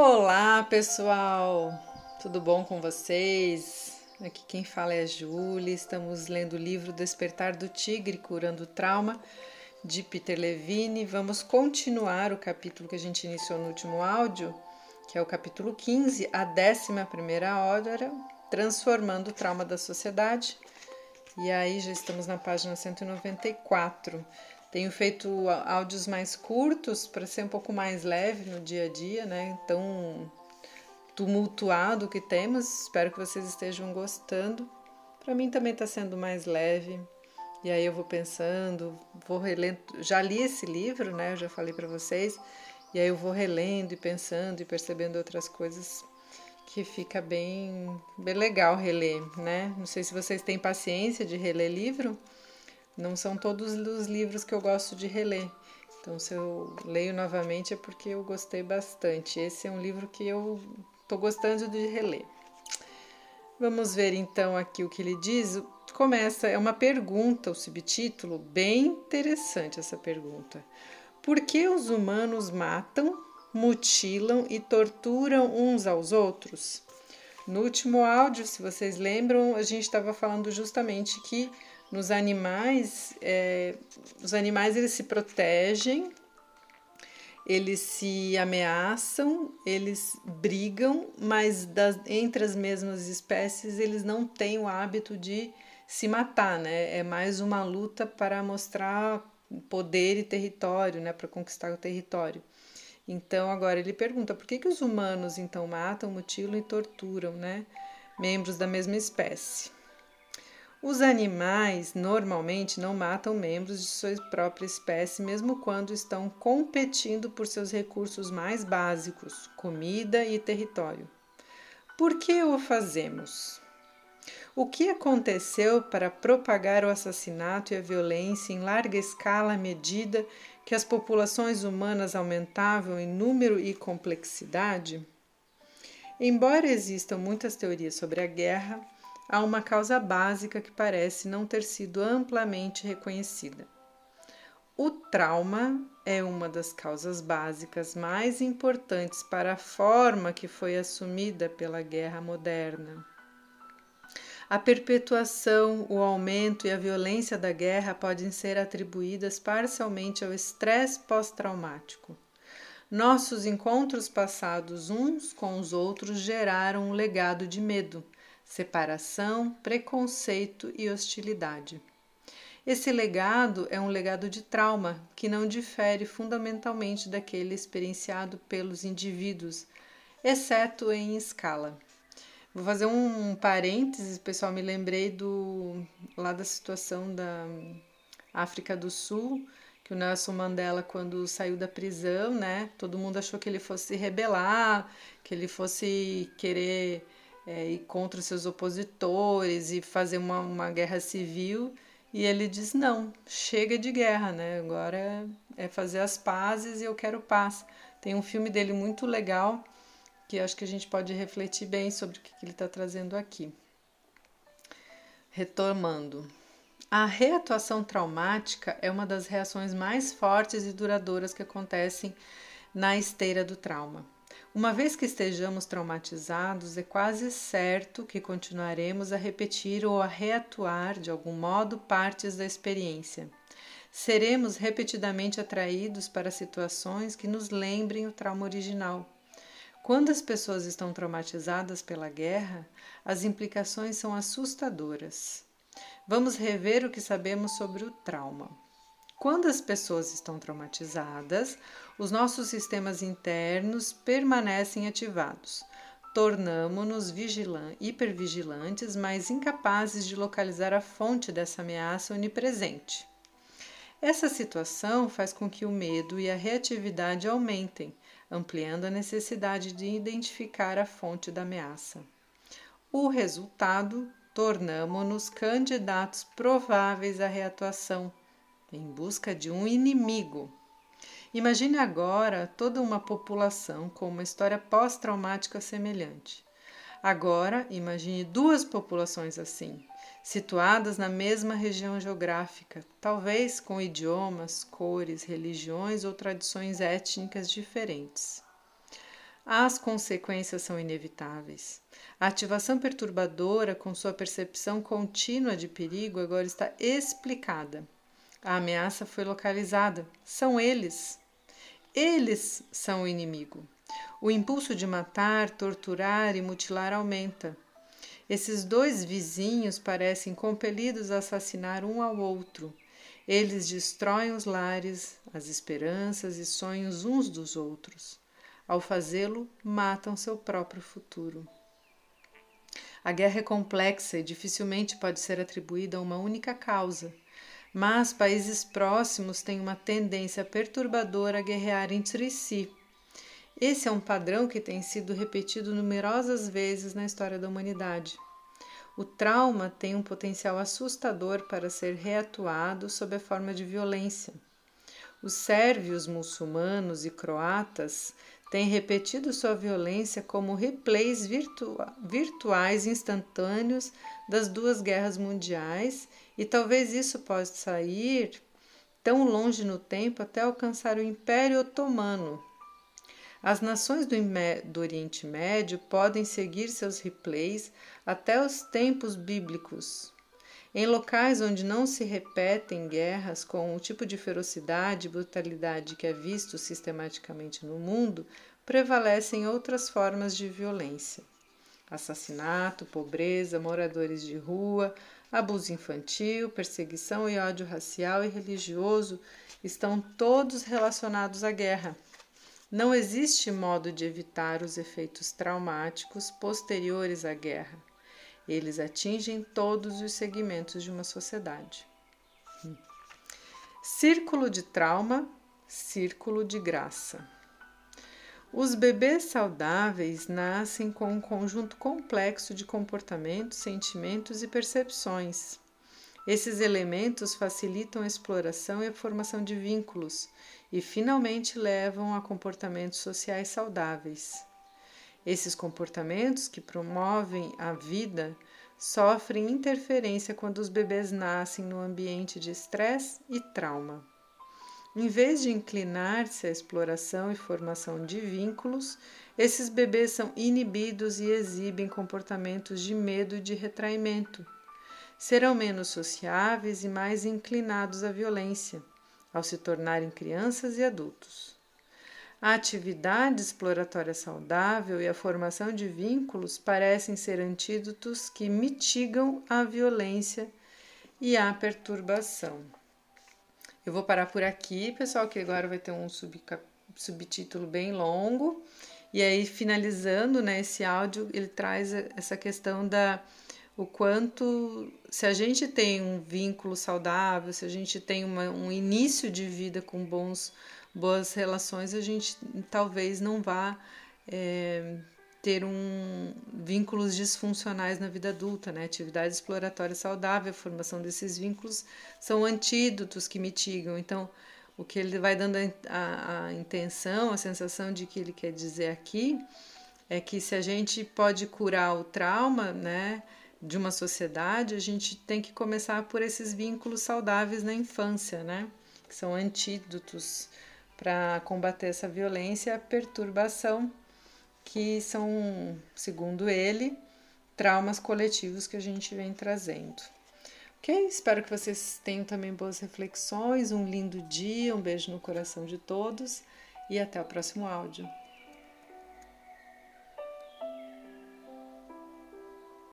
Olá, pessoal! Tudo bom com vocês? Aqui quem fala é a Júlia. Estamos lendo o livro Despertar do Tigre, Curando o Trauma, de Peter Levine. Vamos continuar o capítulo que a gente iniciou no último áudio, que é o capítulo 15, a 11 hora, Transformando o Trauma da Sociedade. E aí já estamos na página 194. Tenho feito áudios mais curtos para ser um pouco mais leve no dia a dia, né? Tão tumultuado que temos. Espero que vocês estejam gostando. Para mim também está sendo mais leve. E aí eu vou pensando, vou relendo. Já li esse livro, né? Eu já falei para vocês. E aí eu vou relendo e pensando e percebendo outras coisas que fica bem, bem legal reler, né? Não sei se vocês têm paciência de reler livro. Não são todos os livros que eu gosto de reler. Então, se eu leio novamente é porque eu gostei bastante. Esse é um livro que eu estou gostando de reler. Vamos ver então aqui o que ele diz. Começa, é uma pergunta, o subtítulo, bem interessante essa pergunta. Por que os humanos matam, mutilam e torturam uns aos outros? No último áudio, se vocês lembram, a gente estava falando justamente que nos animais, é, os animais eles se protegem, eles se ameaçam, eles brigam, mas das, entre as mesmas espécies eles não têm o hábito de se matar, né? É mais uma luta para mostrar poder e território, né? Para conquistar o território. Então agora ele pergunta por que, que os humanos então matam, mutilam e torturam, né? Membros da mesma espécie. Os animais normalmente não matam membros de sua própria espécie, mesmo quando estão competindo por seus recursos mais básicos, comida e território. Por que o fazemos? O que aconteceu para propagar o assassinato e a violência em larga escala à medida que as populações humanas aumentavam em número e complexidade? Embora existam muitas teorias sobre a guerra, há uma causa básica que parece não ter sido amplamente reconhecida. O trauma é uma das causas básicas mais importantes para a forma que foi assumida pela guerra moderna. A perpetuação, o aumento e a violência da guerra podem ser atribuídas parcialmente ao estresse pós-traumático. Nossos encontros passados uns com os outros geraram um legado de medo, separação, preconceito e hostilidade. Esse legado é um legado de trauma que não difere fundamentalmente daquele experienciado pelos indivíduos, exceto em escala. Vou fazer um parênteses, pessoal, me lembrei do lá da situação da África do Sul, que o Nelson Mandela quando saiu da prisão, né, todo mundo achou que ele fosse rebelar, que ele fosse querer é, ir contra os seus opositores e fazer uma, uma guerra civil. E ele diz: não, chega de guerra, né? Agora é, é fazer as pazes e eu quero paz. Tem um filme dele muito legal que acho que a gente pode refletir bem sobre o que ele está trazendo aqui. Retomando. A reatuação traumática é uma das reações mais fortes e duradouras que acontecem na esteira do trauma. Uma vez que estejamos traumatizados, é quase certo que continuaremos a repetir ou a reatuar de algum modo partes da experiência. Seremos repetidamente atraídos para situações que nos lembrem o trauma original. Quando as pessoas estão traumatizadas pela guerra, as implicações são assustadoras. Vamos rever o que sabemos sobre o trauma. Quando as pessoas estão traumatizadas, os nossos sistemas internos permanecem ativados. Tornamo-nos hipervigilantes, mas incapazes de localizar a fonte dessa ameaça onipresente. Essa situação faz com que o medo e a reatividade aumentem, ampliando a necessidade de identificar a fonte da ameaça. O resultado, tornamo-nos candidatos prováveis à reatuação, em busca de um inimigo. Imagine agora toda uma população com uma história pós-traumática semelhante. Agora, imagine duas populações assim, situadas na mesma região geográfica, talvez com idiomas, cores, religiões ou tradições étnicas diferentes. as consequências são inevitáveis. A ativação perturbadora, com sua percepção contínua de perigo, agora está explicada. A ameaça foi localizada. São eles. Eles são o inimigo. O impulso de matar, torturar e mutilar aumenta. Esses dois vizinhos parecem compelidos a assassinar um ao outro. Eles destroem os lares, as esperanças e sonhos uns dos outros. Ao fazê-lo, matam seu próprio futuro. A guerra é complexa e dificilmente pode ser atribuída a uma única causa, mas países próximos têm uma tendência perturbadora a guerrear entre si. Esse é um padrão que tem sido repetido numerosas vezes na história da humanidade. O trauma tem um potencial assustador para ser reatuado sob a forma de violência. Os sérvios muçulmanos e croatas têm repetido sua violência como replays virtua virtuais instantâneos das duas guerras mundiais, e talvez isso possa sair tão longe no tempo até alcançar o Império Otomano. As nações do, do Oriente Médio podem seguir seus replays até os tempos bíblicos. Em locais onde não se repetem guerras com o tipo de ferocidade e brutalidade que é visto sistematicamente no mundo, prevalecem outras formas de violência. Assassinato, pobreza, moradores de rua, abuso infantil, perseguição e ódio racial e religioso estão todos relacionados à guerra. Não existe modo de evitar os efeitos traumáticos posteriores à guerra. Eles atingem todos os segmentos de uma sociedade. Círculo de trauma, círculo de graça. Os bebês saudáveis nascem com um conjunto complexo de comportamentos, sentimentos e percepções. Esses elementos facilitam a exploração e a formação de vínculos e, finalmente, levam a comportamentos sociais saudáveis. Esses comportamentos que promovem a vida sofrem interferência quando os bebês nascem no ambiente de estresse e trauma. Em vez de inclinar-se à exploração e formação de vínculos, esses bebês são inibidos e exibem comportamentos de medo e de retraimento. Serão menos sociáveis e mais inclinados à violência, ao se tornarem crianças e adultos. A atividade exploratória saudável e a formação de vínculos parecem ser antídotos que mitigam a violência e a perturbação. Eu vou parar por aqui, pessoal, que agora vai ter um subtítulo bem longo. E aí, finalizando né, esse áudio, ele traz essa questão da o quanto, se a gente tem um vínculo saudável, se a gente tem uma, um início de vida com bons boas relações, a gente talvez não vá é, ter um vínculos disfuncionais na vida adulta, né? Atividade exploratória saudável, a formação desses vínculos são antídotos que mitigam. Então, o que ele vai dando a, a, a intenção, a sensação de que ele quer dizer aqui é que se a gente pode curar o trauma, né? De uma sociedade, a gente tem que começar por esses vínculos saudáveis na infância, né? Que são antídotos para combater essa violência e a perturbação, que são, segundo ele, traumas coletivos que a gente vem trazendo. Ok? Espero que vocês tenham também boas reflexões, um lindo dia, um beijo no coração de todos e até o próximo áudio.